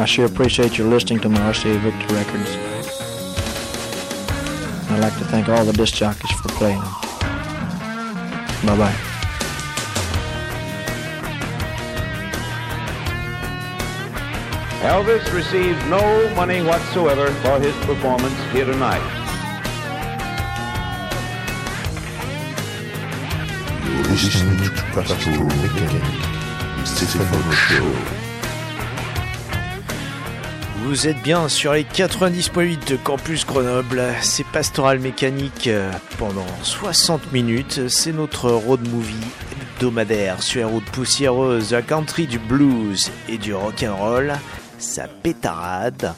I sure appreciate your listening to my RCA Victor records. I'd like to thank all the disc jockeys for playing them. Bye bye. Elvis receives no money whatsoever for his performance here tonight. You're listening to Pastor Mechanic, Stephen Show. Vous êtes bien sur les 90.8 de Campus Grenoble, c'est Pastoral Mécanique euh, pendant 60 minutes, c'est notre road movie hebdomadaire sur les routes poussiéreuses, la country du blues et du rock'n'roll, ça pétarade.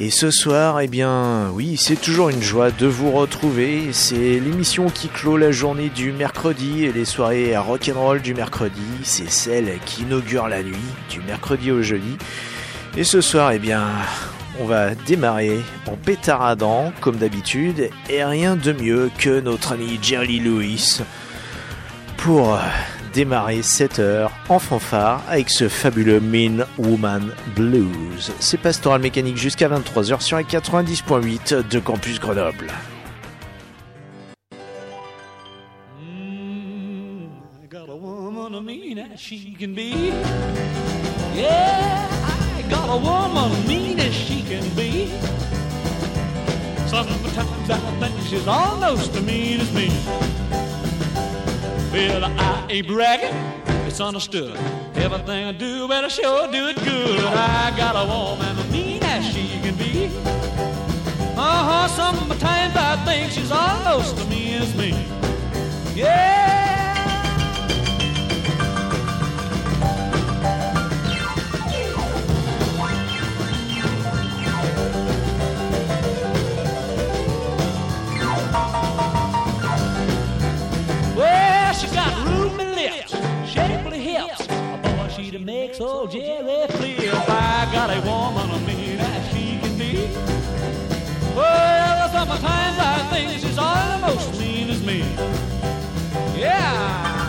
Et ce soir, eh bien, oui, c'est toujours une joie de vous retrouver. C'est l'émission qui clôt la journée du mercredi et les soirées rock'n'roll du mercredi. C'est celle qui inaugure la nuit, du mercredi au jeudi. Et ce soir, eh bien, on va démarrer en pétaradant, comme d'habitude, et rien de mieux que notre ami Jerry Lewis pour démarrer cette heure en fanfare avec ce fabuleux Mean Woman Blues. C'est Pastoral Mécanique jusqu'à 23h sur les 90.8 de Campus Grenoble. Got a woman, mean as she can be. Sometimes I think she's almost as mean as me. Well, I ain't bragging, it's understood. Everything I do, better sure do it good. I got a woman, mean as she can be. Uh huh, sometimes I think she's almost as mean as me. Yeah. Makes old Jerry flip. I got a woman, I mean, as she can be. Well, sometimes I think she's almost mean as me. Yeah.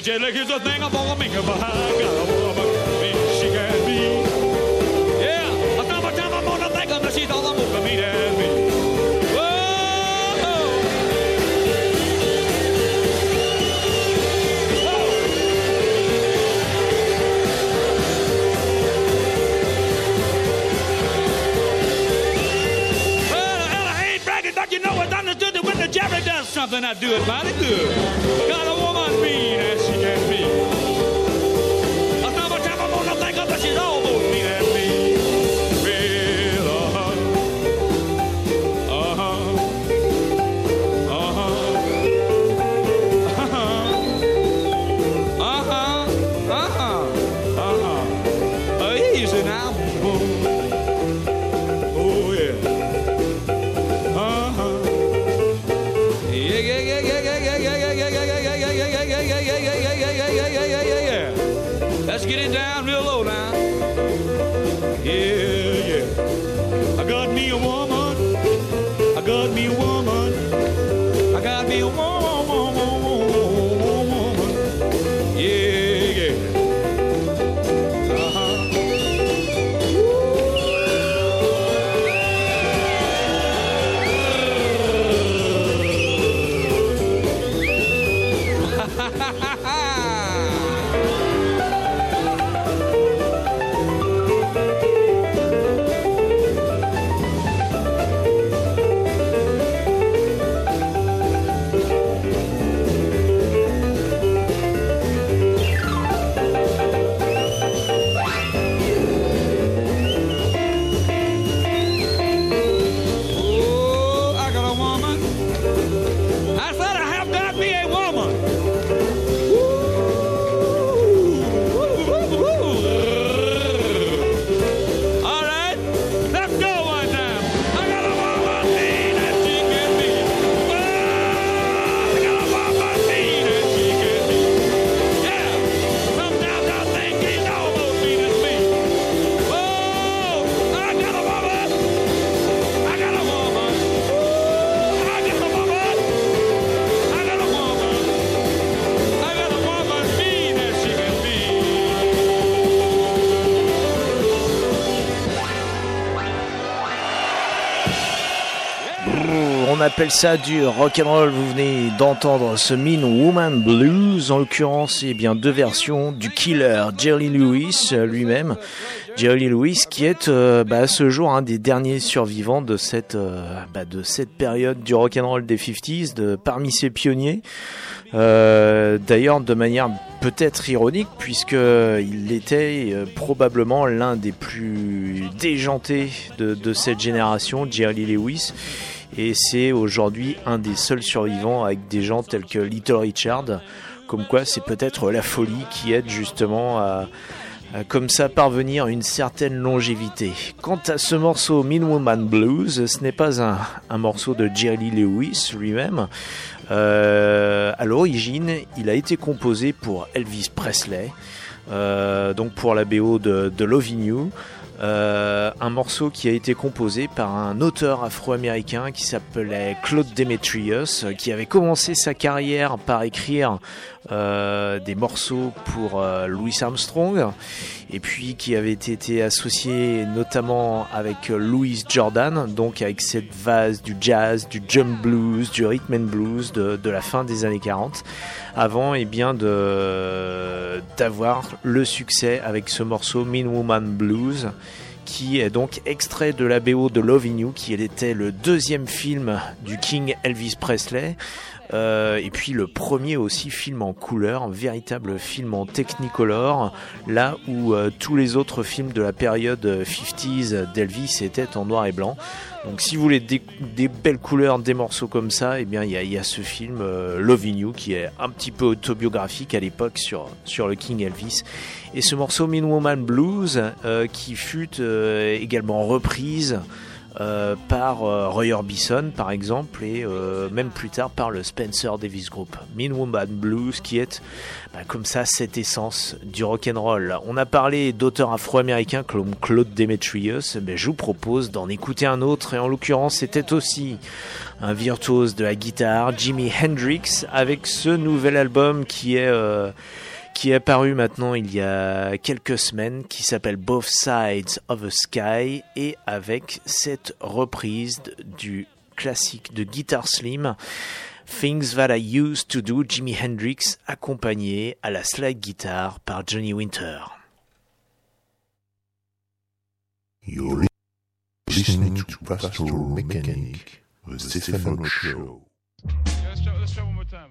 Jelly, jelly, here's the thing I'm gonna make it behind. Got a woman, she can be. Yeah, a time time I'm gonna she's all I'm gonna meet as me. I you know it's understood that when the Jerry does something, I do it mighty good. Got a woman mean appelle ça du rock and roll. Vous venez d'entendre ce Mean Woman Blues, en l'occurrence, et bien deux versions du killer Jerry Lewis lui-même. Jerry Lewis, qui est euh, bah, ce jour un des derniers survivants de cette euh, bah, de cette période du rock and roll des 50s, de parmi ses pionniers. Euh, D'ailleurs, de manière peut-être ironique, puisque il était euh, probablement l'un des plus déjantés de cette génération, Jerry Lewis. Et c'est aujourd'hui un des seuls survivants avec des gens tels que Little Richard. Comme quoi, c'est peut-être la folie qui aide justement à, comme ça parvenir à une certaine longévité. Quant à ce morceau Mean Woman Blues, ce n'est pas un, morceau de Jerry Lewis lui-même. Euh, à l'origine, il a été composé pour Elvis Presley, euh, donc pour la BO de, de You. Euh, un morceau qui a été composé par un auteur afro-américain qui s'appelait Claude Demetrius, qui avait commencé sa carrière par écrire euh, des morceaux pour euh, Louis Armstrong, et puis qui avait été associé notamment avec Louis Jordan, donc avec cette vase du jazz, du jump blues, du rhythm and blues de, la fin des années 40, avant et bien d'avoir le succès avec ce morceau Mean Woman Blues qui est donc extrait de la BO de Loving You, qui était le deuxième film du King Elvis Presley, euh, et puis le premier aussi film en couleur, un véritable film en Technicolor, là où euh, tous les autres films de la période 50s d'Elvis étaient en noir et blanc. Donc si vous voulez des, belles couleurs, des morceaux comme ça, eh bien il y a, ce film euh, Loving You qui est un petit peu autobiographique à l'époque sur, sur le King Elvis. Et ce morceau Mean Woman Blues euh, qui fut euh, également reprise euh, par euh, Roy Orbison par exemple et euh, même plus tard par le Spencer Davis Group. Mean Woman Blues qui est bah, comme ça cette essence du rock'n'roll. On a parlé d'auteurs afro-américains comme Claude Demetrius, mais je vous propose d'en écouter un autre et en l'occurrence c'était aussi un virtuose de la guitare, Jimi Hendrix, avec ce nouvel album qui est qui est apparu maintenant il y a quelques semaines, qui s'appelle Both Sides of the Sky, et avec cette reprise du classique de Guitar Slim, Things That I Used to Do, Jimi Hendrix, accompagné à la slide guitar par Johnny Winter. You're listening to Pastoral Mechanic, the Stefano Show. Let's try, let's try one more time,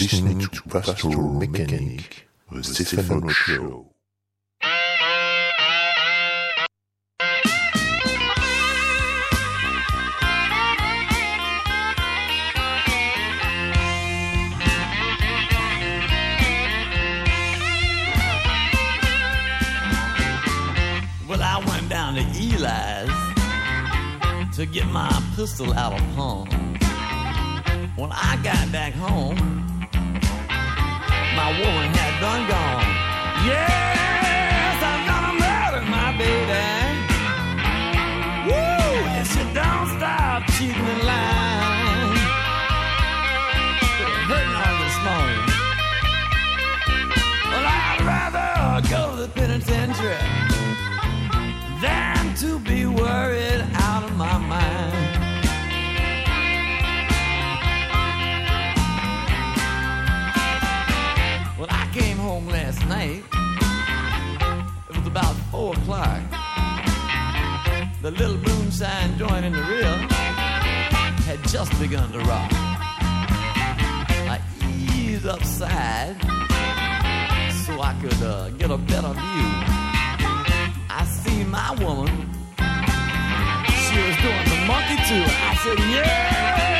listening to Pastoral Mechanic, the Stefano Show. Well, I went down to Eli's to get my pistol out of pawn. When I got back home, my woman had done gone. Yes, I'm gonna murder my baby. Woo! If she don't stop cheating and lying, hurting her this morning. Well, I'd rather go to the penitentiary than to be worried The little moonshine joint in the rear had just begun to rock. I eased upside so I could uh, get a better view. I seen my woman. She was doing the monkey too. I said, yes,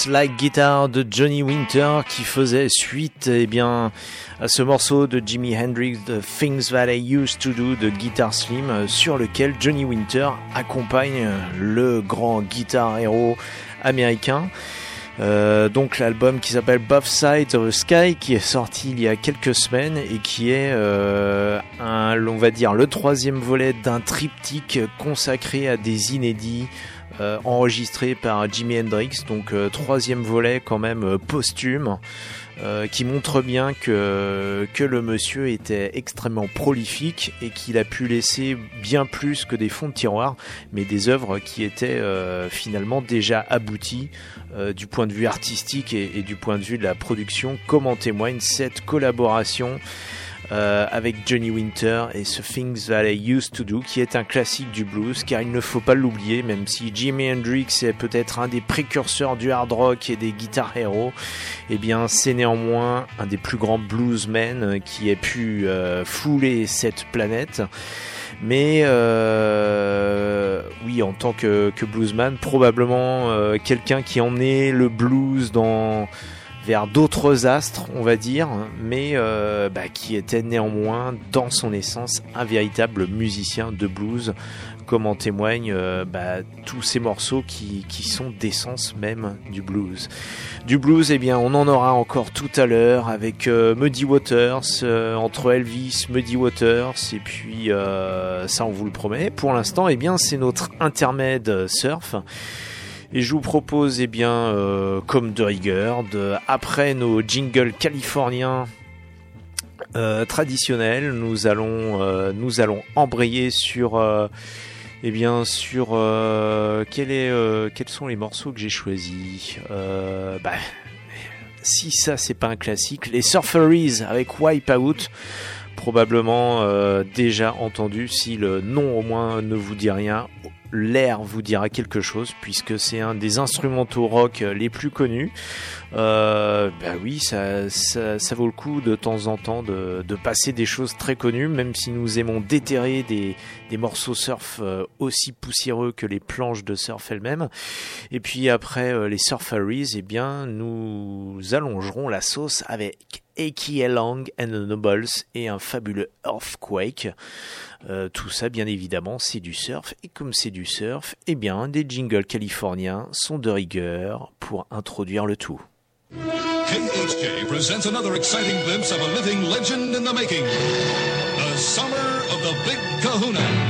slide guitar de Johnny Winter qui faisait suite eh bien, à ce morceau de Jimi Hendrix, The Things That I Used to Do de Guitar Slim, sur lequel Johnny Winter accompagne le grand guitar héros américain. Euh, donc l'album qui s'appelle Both Sides of the Sky qui est sorti il y a quelques semaines et qui est euh, va dire le troisième volet d'un triptyque consacré à des inédits euh, enregistrés par Jimi Hendrix. Donc euh, troisième volet quand même euh, posthume qui montre bien que, le monsieur était extrêmement prolifique et qu'il a pu laisser bien plus que des fonds de tiroir, mais des œuvres qui étaient finalement déjà abouties du point de vue artistique et du point de vue de la production, comme en témoigne cette collaboration euh, avec Johnny Winter et ce Things That I Used to Do, qui est un classique du blues, car il ne faut pas l'oublier, même si Jimi Hendrix est peut-être un des précurseurs du hard rock et des guitar héros, eh bien c'est néanmoins un des plus grands bluesmen qui ait pu euh, fouler cette planète. Mais euh, oui, en tant que, que bluesman, probablement euh, quelqu'un qui emmenait le blues dans vers d'autres astres, on va dire, mais euh, bah, qui était néanmoins dans son essence un véritable musicien de blues, comme en témoignent euh, bah, tous ces morceaux qui, sont d'essence même du blues. Du blues, eh bien, on en aura encore tout à l'heure avec euh, Muddy Waters, entre Elvis, Muddy Waters, et puis ça, on vous le promet. Pour l'instant, eh bien, c'est notre intermède surf. Et je vous propose, eh bien, euh, comme de rigueur, de, après nos jingles californiens euh, traditionnels, nous allons, euh, nous allons embrayer sur, eh bien, sur quels sont les morceaux que j'ai choisis. Bah, si ça, c'est pas un classique, les Surferys avec Wipeout probablement déjà entendu si le nom au moins ne vous dit rien l'air vous dira quelque chose puisque c'est un des instrumentaux rock les plus connus. Euh, bah oui, ça, ça, ça, vaut le coup de temps en temps de, de, passer des choses très connues, même si nous aimons déterrer des, des morceaux surf euh, aussi poussiéreux que les planches de surf elles-mêmes. Et puis après euh, les Surferys, eh bien nous allongerons la sauce avec Long and Nobles et un fabuleux Earthquake. Euh, tout ça, bien évidemment, c'est du surf. Et comme c'est du surf, eh bien, des jingles californiens sont de rigueur pour introduire le tout. Presents another exciting glimpse of a living legend in the making. The summer of the Big Kahuna.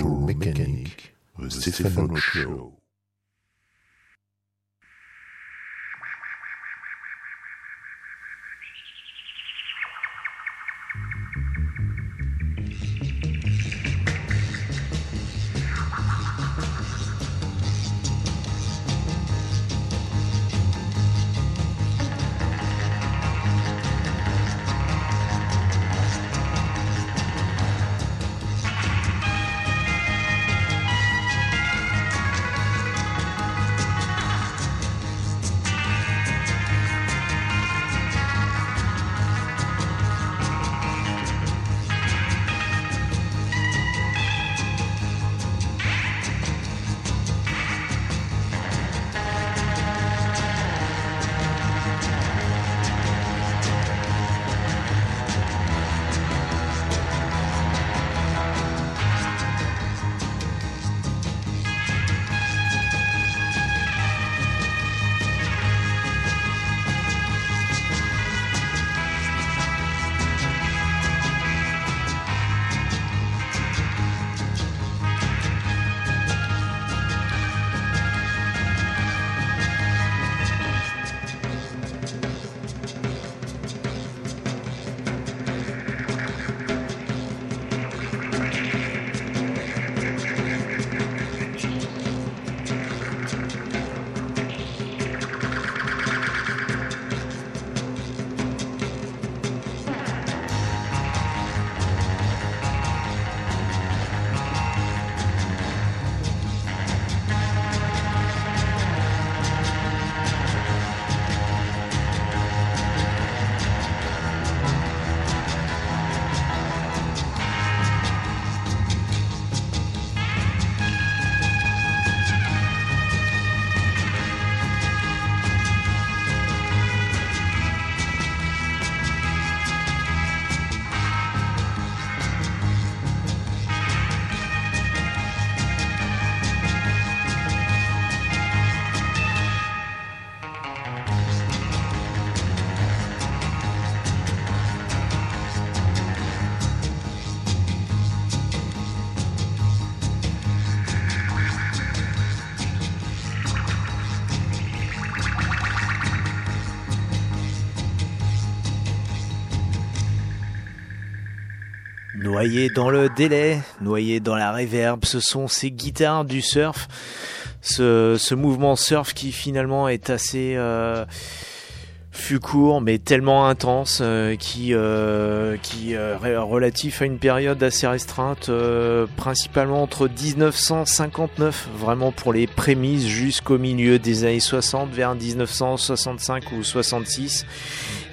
Mécanique, The Stephen Show. Noyé dans le délai, noyé dans la reverb, ce sont ces guitares du surf. Ce, ce mouvement surf qui finalement est assez euh, fut court mais tellement intense euh, qui euh, qui euh, relatif à une période assez restreinte euh, principalement entre 1959 vraiment pour les prémices jusqu'au milieu des années 60 vers 1965 ou 66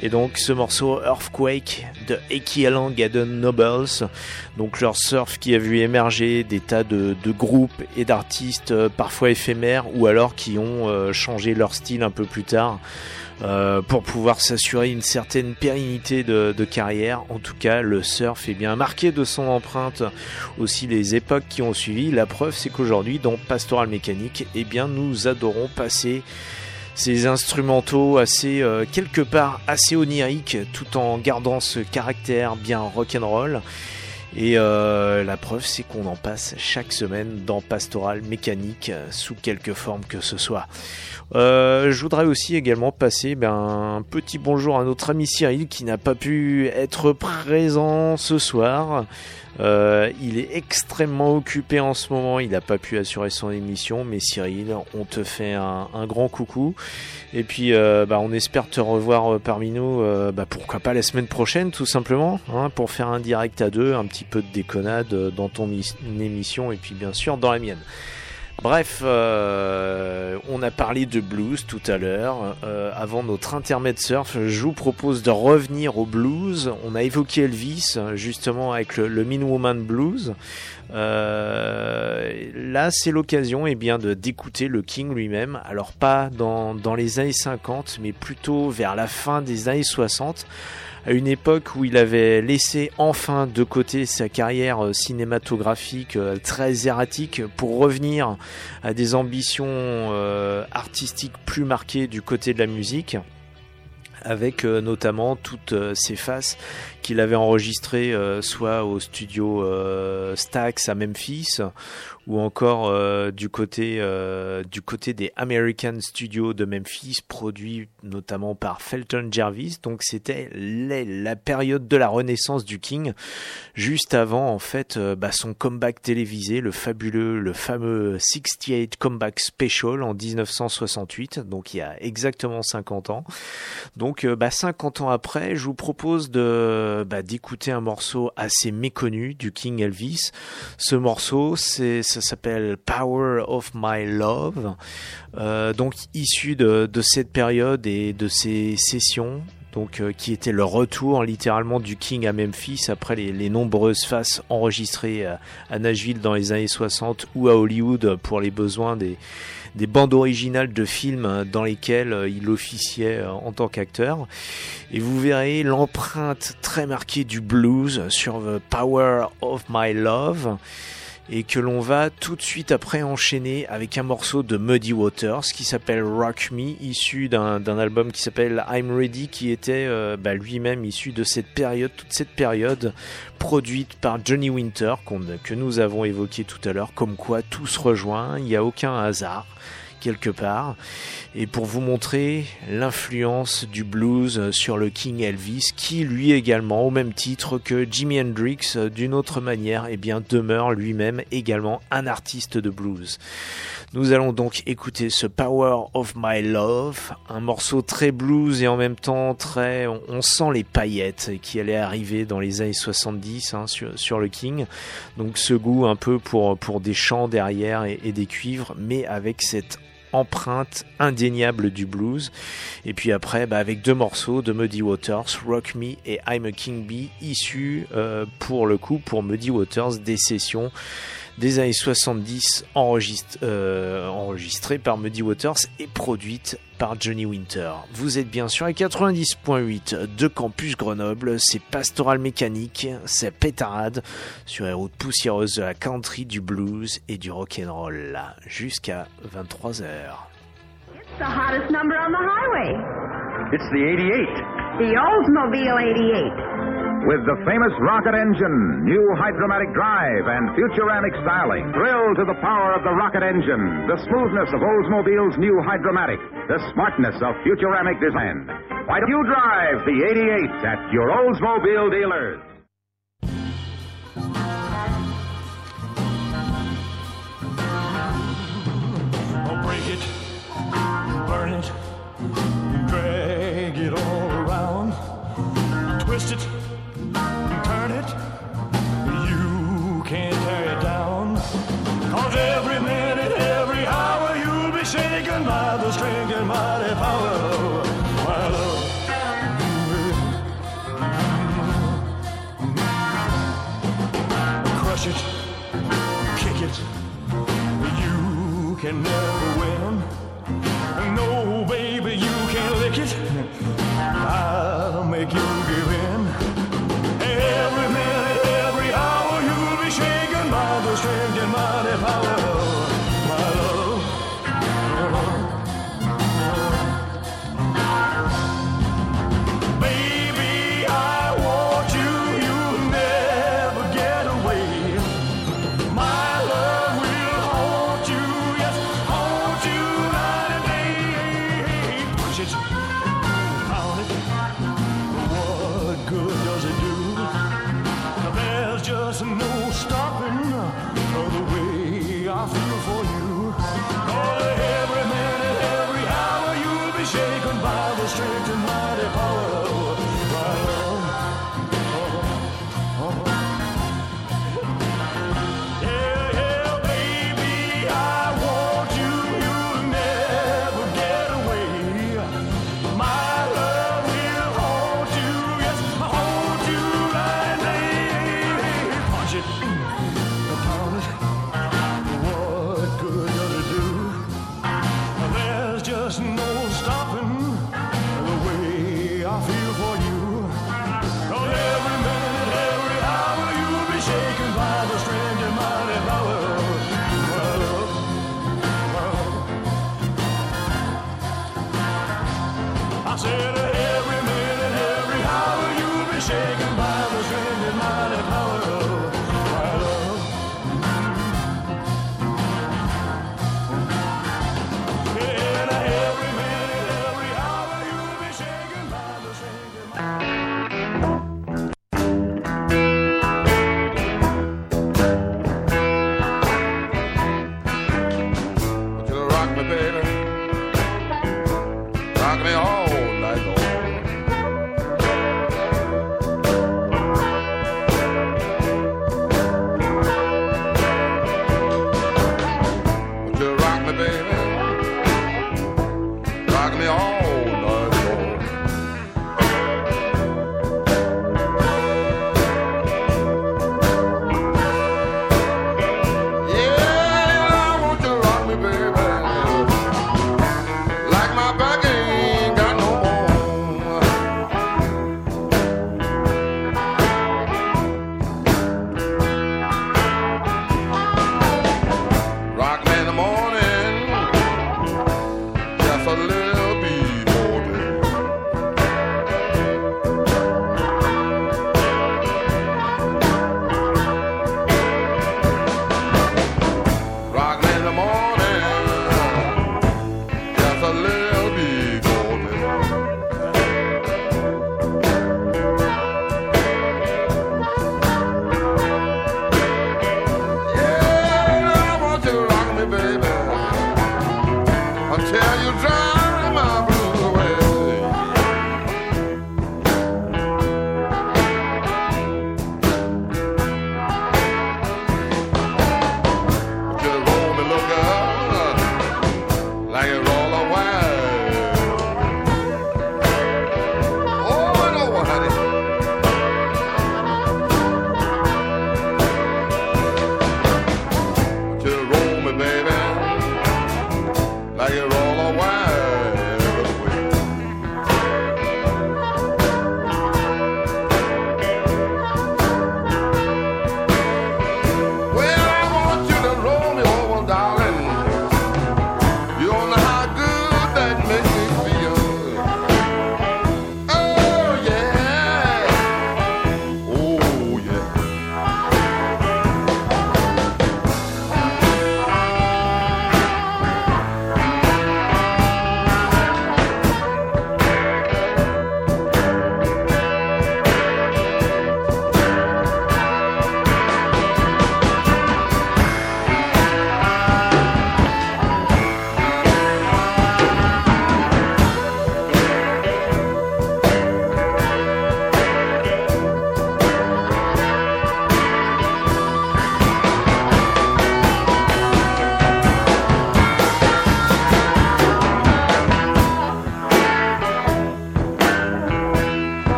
et donc ce morceau Earthquake de Ekialang Gaden Nobles donc leur surf qui a vu émerger des tas de, de groupes et d'artistes parfois éphémères ou alors qui ont changé leur style un peu plus tard euh, pour pouvoir s'assurer une certaine pérennité de, carrière. En tout cas, le surf est bien marqué de son empreinte aussi les époques qui ont suivi. La preuve, c'est qu'aujourd'hui, dans Pastoral Mécanique, eh bien, nous adorons passer ces instrumentaux assez euh, quelque part assez oniriques, tout en gardant ce caractère bien rock'n'roll. Et euh, la preuve, c'est qu'on en passe chaque semaine dans Pastoral Mécanique, sous quelque forme que ce soit. Euh, je voudrais aussi également passer ben, un petit bonjour à notre ami Cyril qui n'a pas pu être présent ce soir. Euh, il est extrêmement occupé en ce moment, il n'a pas pu assurer son émission, mais Cyril, on te fait un, grand coucou. Et puis, euh, bah, on espère te revoir euh, parmi nous, euh, bah, pourquoi pas la semaine prochaine, tout simplement, hein, pour faire un direct à deux, un petit peu de déconnade euh, dans ton émission et puis bien sûr dans la mienne. Bref, euh, on a parlé de blues tout à l'heure. Euh, avant notre intermède surf, je vous propose de revenir au blues. On a évoqué Elvis justement avec le, le Woman Blues. Euh, là, c'est l'occasion eh bien de d'écouter le King lui-même. Alors pas dans, dans les années 50, mais plutôt vers la fin des années 60 à une époque où il avait laissé enfin de côté sa carrière euh, cinématographique euh, très erratique pour revenir à des ambitions euh, artistiques plus marquées du côté de la musique avec notamment toutes ces faces qu'il avait enregistrées soit au studio Stax à Memphis ou encore euh, du côté euh, du côté des American Studios de Memphis, produit notamment par Felton Jervis. Donc c'était la période de la renaissance du King, juste avant en fait euh, bah, son comeback télévisé, le fabuleux, le fameux 68 Comeback Special en 1968. Donc il y a exactement 50 ans. Donc euh, bah, 50 ans après, je vous propose bah, d'écouter un morceau assez méconnu du King Elvis. Ce morceau, c'est ça s'appelle Power of My Love. Euh, donc issu de, cette période et de ces sessions. Donc, euh, qui était le retour littéralement du King à Memphis après les, nombreuses faces enregistrées à, Nashville dans les années 60 ou à Hollywood pour les besoins des, des bandes originales de films dans lesquels euh, il officiait en tant qu'acteur. Et vous verrez l'empreinte très marquée du blues sur The Power of My Love et que l'on va tout de suite après enchaîner avec un morceau de Muddy Waters qui s'appelle Rock Me, issu d'un album qui s'appelle I'm Ready, qui était euh, bah, lui-même issu de cette période, toute cette période produite par Johnny Winter que nous avons évoqué tout à l'heure, comme quoi tout se rejoint, il n'y a aucun hasard quelque part. Et pour vous montrer l'influence du blues sur le King Elvis, qui lui également, au même titre que Jimi Hendrix, d'une autre manière, eh bien, demeure lui-même également un artiste de blues. Nous allons donc écouter ce Power of My Love, un morceau très blues et en même temps très, on, sent les paillettes qui allaient arriver dans les années 70 hein, sur, le King. Donc ce goût un peu pour, pour des chants derrière et des cuivres, mais avec cette empreinte indéniable du blues. Et puis après, bah, avec deux morceaux de Muddy Waters, Rock Me et I'm a King Bee, issus euh, pour le coup, pour Muddy Waters, des sessions des années 70 enregistre- euh, enregistrées par Muddy Waters et produites par Johnny Winter. Vous êtes bien sûr à 90.8 de Campus Grenoble, c'est Pastoral Mécanique, c'est Pétarade sur les routes poussiéreuses de la country, du blues et du rock'n'roll là, jusqu'à 23h. The hottest number on the highway. It's the 88 The Oldsmobile 88. With the famous rocket engine, new hydromatic drive, and futuramic styling. Thrill to the power of the rocket engine, the smoothness of Oldsmobile's new hydromatic, the smartness of futuramic design. Why don't you drive the 88 at your Oldsmobile dealers? I'll break it, burn it, drag it all around, twist it, every minute, every hour, you'll be shaken by the strength and mighty power my love. Crush it, kick it. You can never win. No, baby, you can't lick it. I'll make you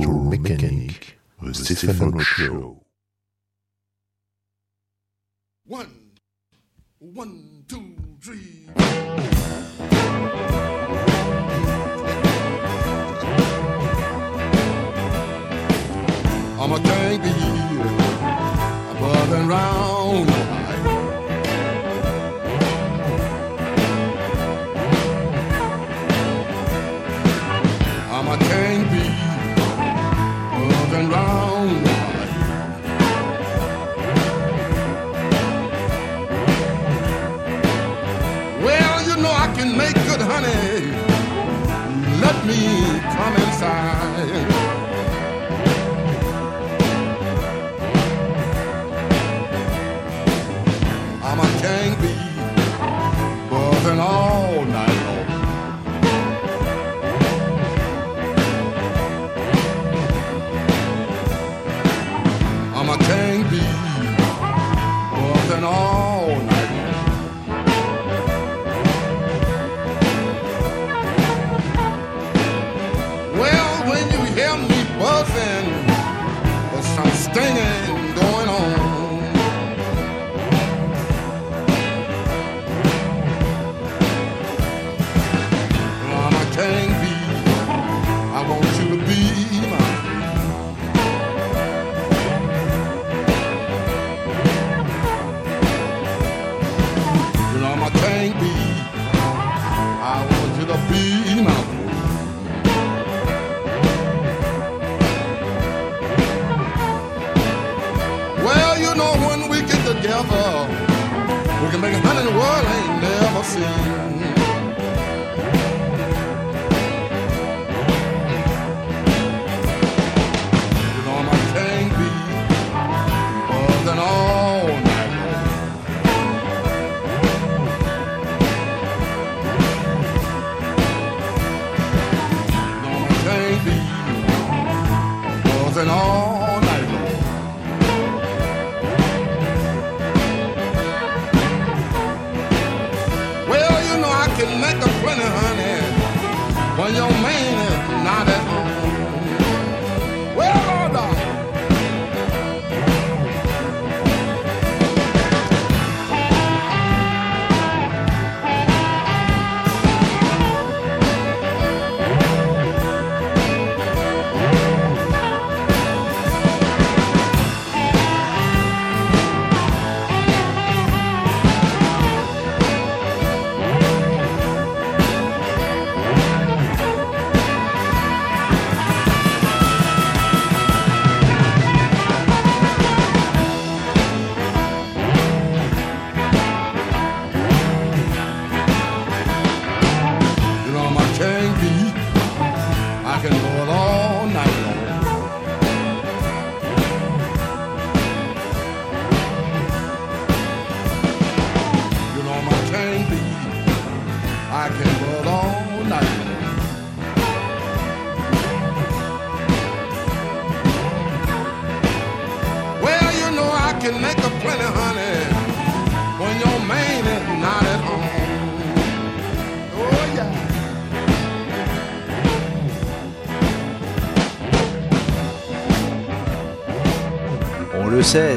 Mécanique, The Stéphano Show. One, one, two, three. I'm a can't buzzing above and round.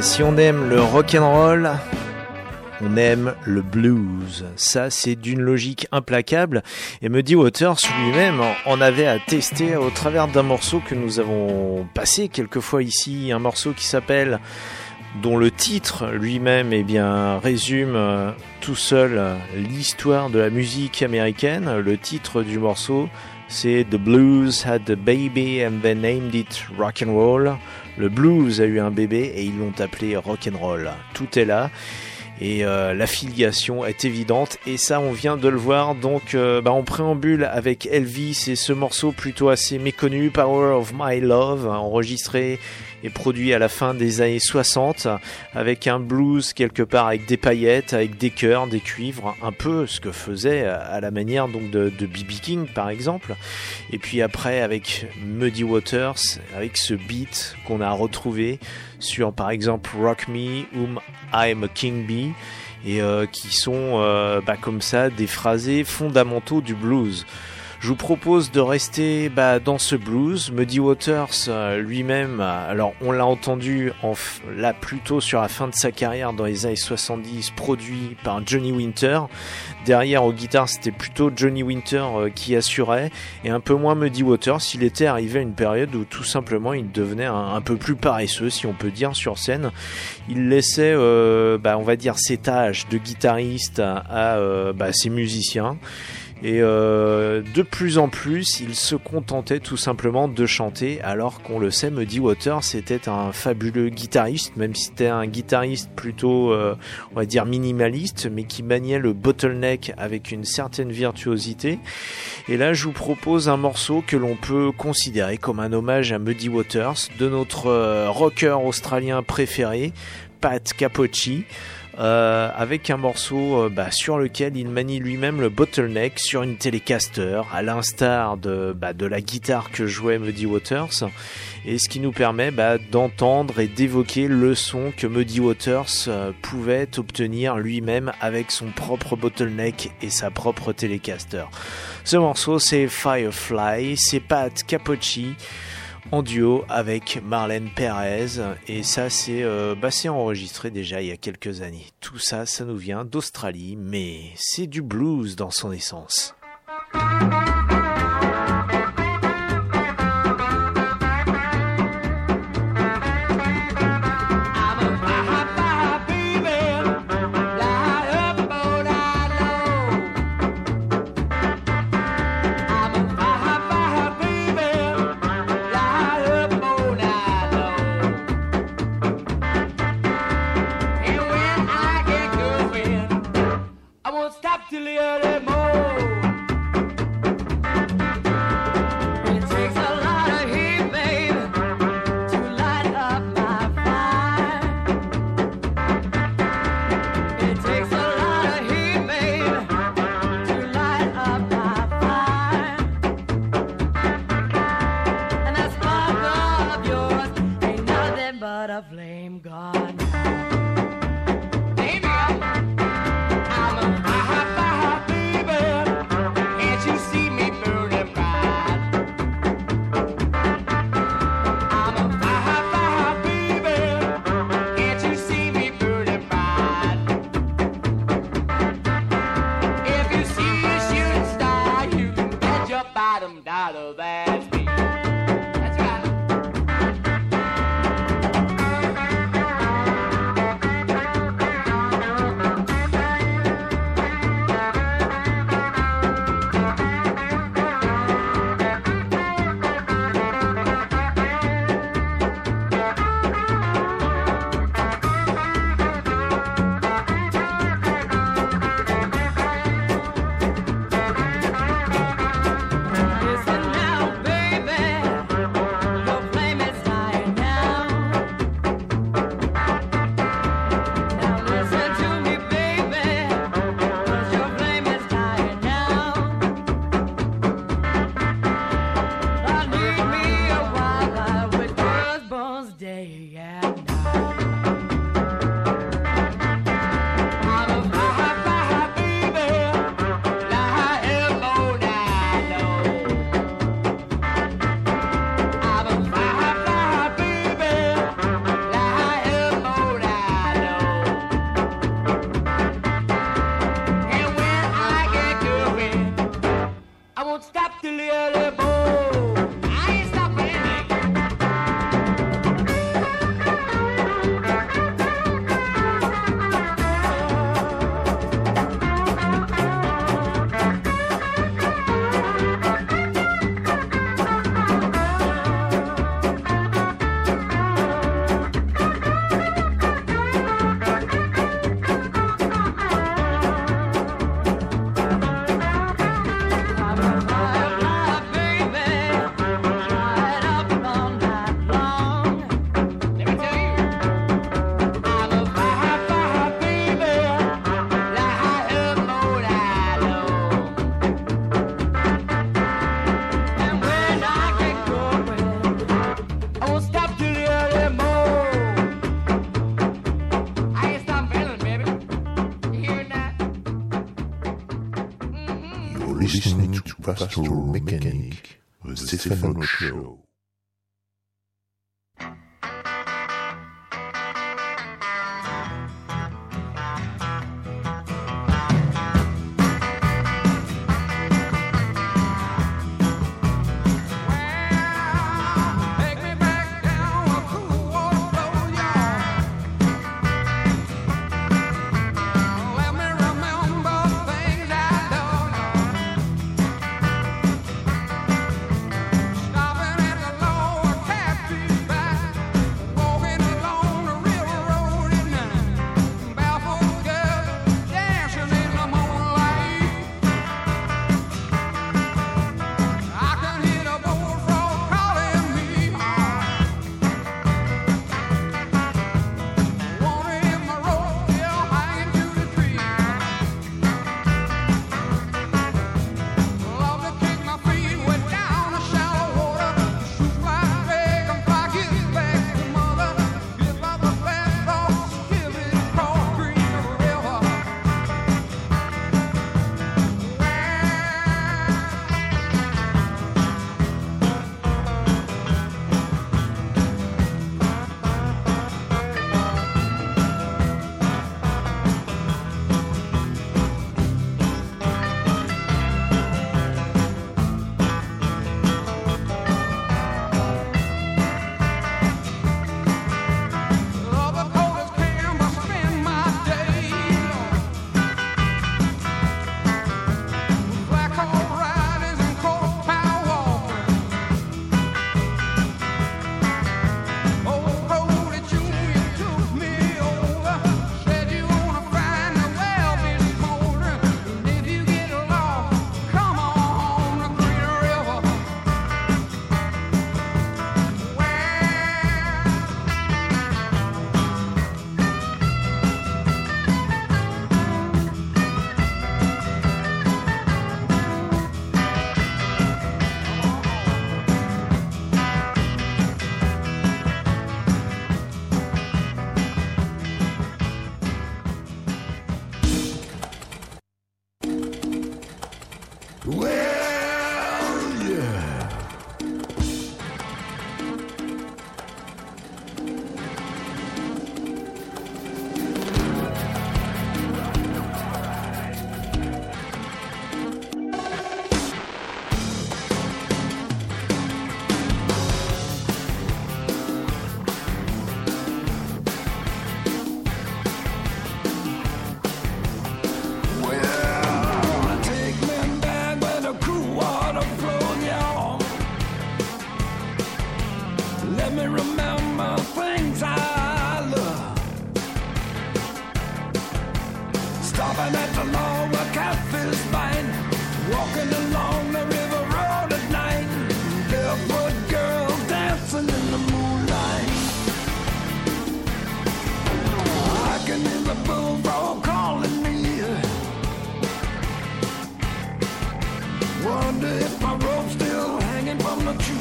Si on aime le rock'n'roll, on aime le blues. Ça, c'est d'une logique implacable. Et Muddy Waters lui-même en avait à tester au travers d'un morceau que nous avons passé quelquefois ici, un morceau qui s'appelle dont le titre lui-même eh résume euh, tout seul euh, l'histoire de la musique américaine. Le titre du morceau, c'est The Blues Had a Baby and They Named It Rock and Roll. Le blues a eu un bébé et ils l'ont appelé rock and roll. Tout est là. Et euh, l'affiliation est évidente et ça on vient de le voir donc euh, bah, en préambule avec Elvis et ce morceau plutôt assez méconnu Power of My Love enregistré produit à la fin des années 60 avec un blues quelque part avec des paillettes, avec des chœurs, des cuivres, un peu ce que faisait à la manière donc de B.B. King par exemple. Et puis après avec Muddy Waters, avec ce beat qu'on a retrouvé sur par exemple Rock Me, Whom I'm a King Bee et euh, qui sont euh, bah, comme ça des phrasés fondamentaux du blues. Je vous propose de rester bah, dans ce blues. Muddy Waters euh, lui-même, alors on l'a entendu là plutôt sur la fin de sa carrière dans les années 70, produit par Johnny Winter. Derrière aux guitares, c'était plutôt Johnny Winter euh, qui assurait et un peu moins Muddy Waters. Il était arrivé à une période où tout simplement il devenait un, peu plus paresseux, si on peut dire, sur scène. Il laissait, euh, bah, on va dire, ses tâches de guitariste à, euh, bah, ses musiciens. Et euh, de plus en plus, il se contentait tout simplement de chanter, alors qu'on le sait, Muddy Waters c'était un fabuleux guitariste, même si c'était un guitariste plutôt, euh, on va dire, minimaliste, mais qui maniait le bottleneck avec une certaine virtuosité. Et là, je vous propose un morceau que l'on peut considérer comme un hommage à Muddy Waters, de notre euh, rocker australien préféré, Pat Capocci. Euh, avec un morceau euh, bah, sur lequel il manie lui-même le bottleneck sur une Telecaster, à l'instar de, bah, de la guitare que jouait Muddy Waters, et ce qui nous permet bah, d'entendre et d'évoquer le son que Muddy Waters euh, pouvait obtenir lui-même avec son propre bottleneck et sa propre Telecaster. Ce morceau c'est Firefly, c'est Pat Capocci en duo avec Marlène Perez et ça c'est euh, bah, c'est enregistré déjà il y a quelques années. Tout ça ça nous vient d'Australie mais c'est du blues dans son essence. Bottom dollar that's me. Pastoral Mechanic, the Stefano Show. Wonder if my rope's still hanging from the tree.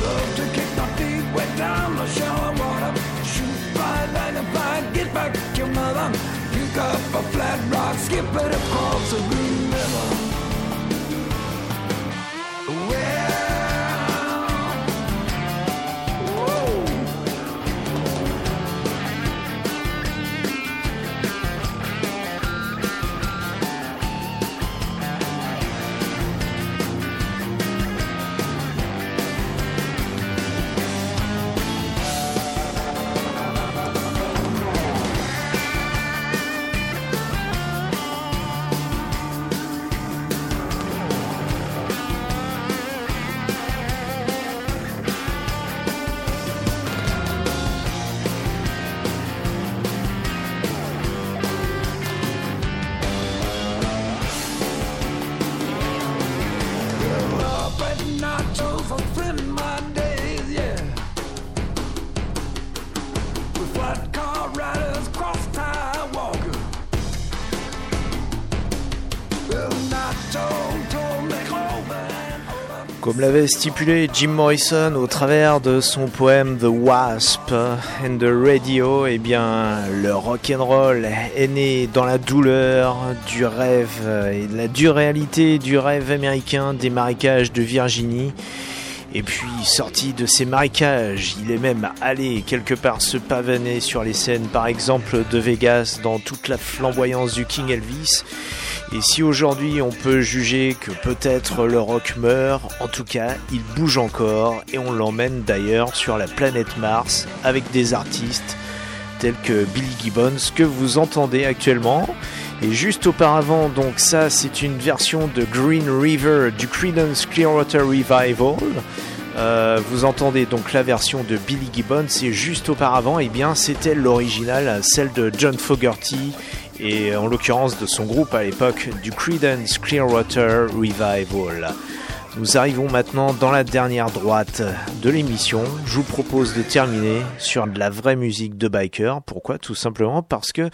Love to kick my feet down the water. Shoot, get back. Pick up a flat rock, skip it across the green river. Comme l'avait stipulé Jim Morrison au travers de son poème The Wasp and the Radio, eh bien, le rock'n'roll est né dans la douleur du rêve et de la dure réalité du rêve américain des marécages de Virginie. Et puis, sorti de ces marécages, il est même allé quelque part se pavaner sur les scènes, par exemple de Vegas, dans toute la flamboyance du King Elvis. Et si aujourd'hui on peut juger que peut-être le rock meurt, en tout cas il bouge encore et on l'emmène d'ailleurs sur la planète Mars avec des artistes tels que Billy Gibbons que vous entendez actuellement. Et juste auparavant, donc ça c'est une version de Green River du Creedence Clearwater Revival. Euh, vous entendez donc la version de Billy Gibbons et juste auparavant, eh bien c'était l'original, celle de John Fogerty et en l'occurrence de son groupe à l'époque du Creedence Clearwater Revival. Nous arrivons maintenant dans la dernière droite de l'émission. Je vous propose de terminer sur de la vraie musique de biker. Pourquoi? Tout simplement parce que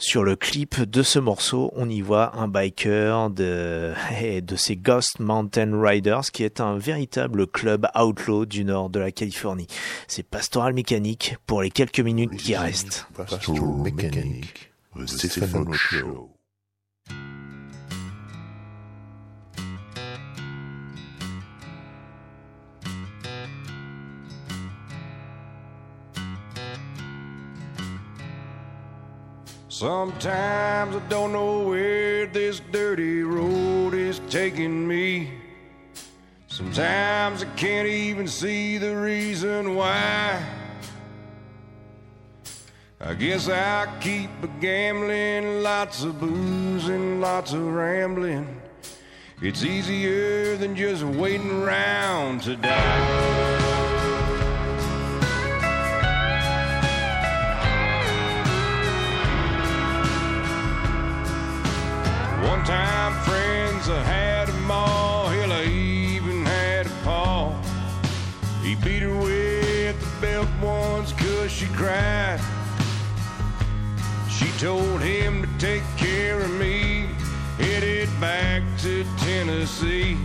sur le clip de ce morceau, on y voit un biker de, de ces Ghost Mountain Riders qui est un véritable club outlaw du nord de la Californie. C'est Pastoral Mécanique pour les quelques minutes qui restent. Pastoral Mécanique, the Stephen Show. Sometimes I don't know where this dirty road is taking me. Sometimes I can't even see the reason why. I guess I keep a gambling, lots of booze and lots of rambling. It's easier than just waiting around to die. One time friends I had them all, hell I even had a paw. He beat her with the belt once cause she cried. She told him to take care of me, headed back to Tennessee.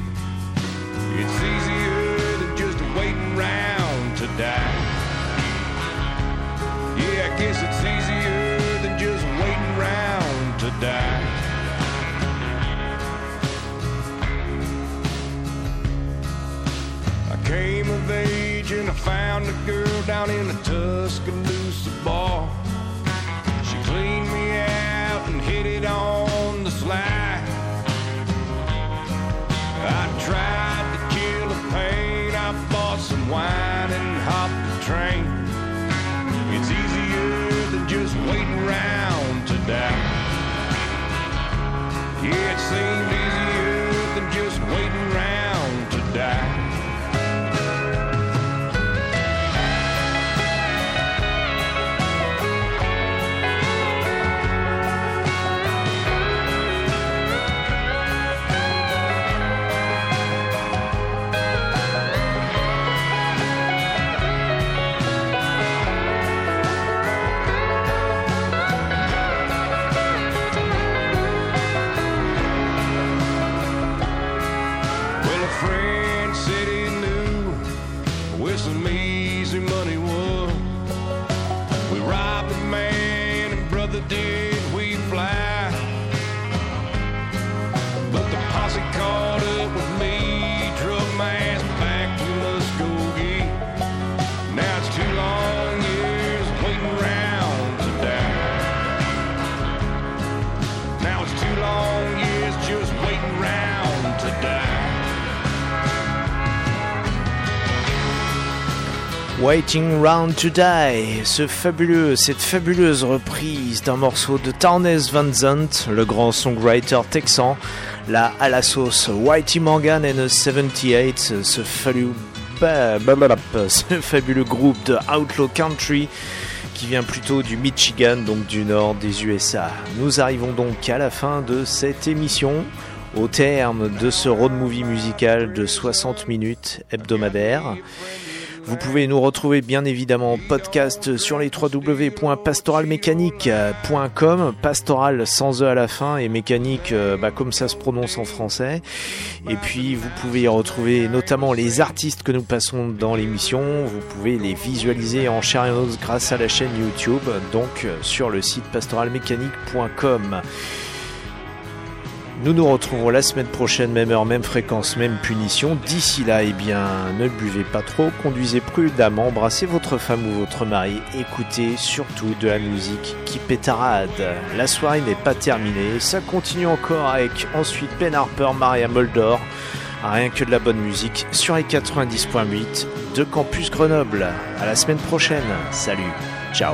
Waiting Round to Die, cette fabuleuse reprise d'un morceau de Townes Van Zandt, le grand songwriter texan, là à la sauce Whitey Morgan and the 78, ce fabuleux, ce fabuleux groupe de Outlaw Country qui vient plutôt du Michigan, donc du nord des USA. Nous arrivons donc à la fin de cette émission, au terme de ce road movie musical de 60 minutes hebdomadaire. Vous pouvez nous retrouver bien évidemment en podcast sur les www.pastoralmécanique.com, pastoral sans E à la fin et mécanique euh, bah, comme ça se prononce en français. Et puis vous pouvez y retrouver notamment les artistes que nous passons dans l'émission. Vous pouvez les visualiser en chair et grâce à la chaîne YouTube, donc sur le site pastoralmécanique.com. Nous nous retrouvons la semaine prochaine, même heure, même fréquence, même punition. D'ici là, eh bien, ne buvez pas trop, conduisez prudemment, embrassez votre femme ou votre mari, écoutez surtout de la musique qui pétarade. La soirée n'est pas terminée, ça continue encore avec ensuite Ben Harper, Maria Moldor. Rien que de la bonne musique sur les 90.8 de Campus Grenoble. À la semaine prochaine. Salut. Ciao.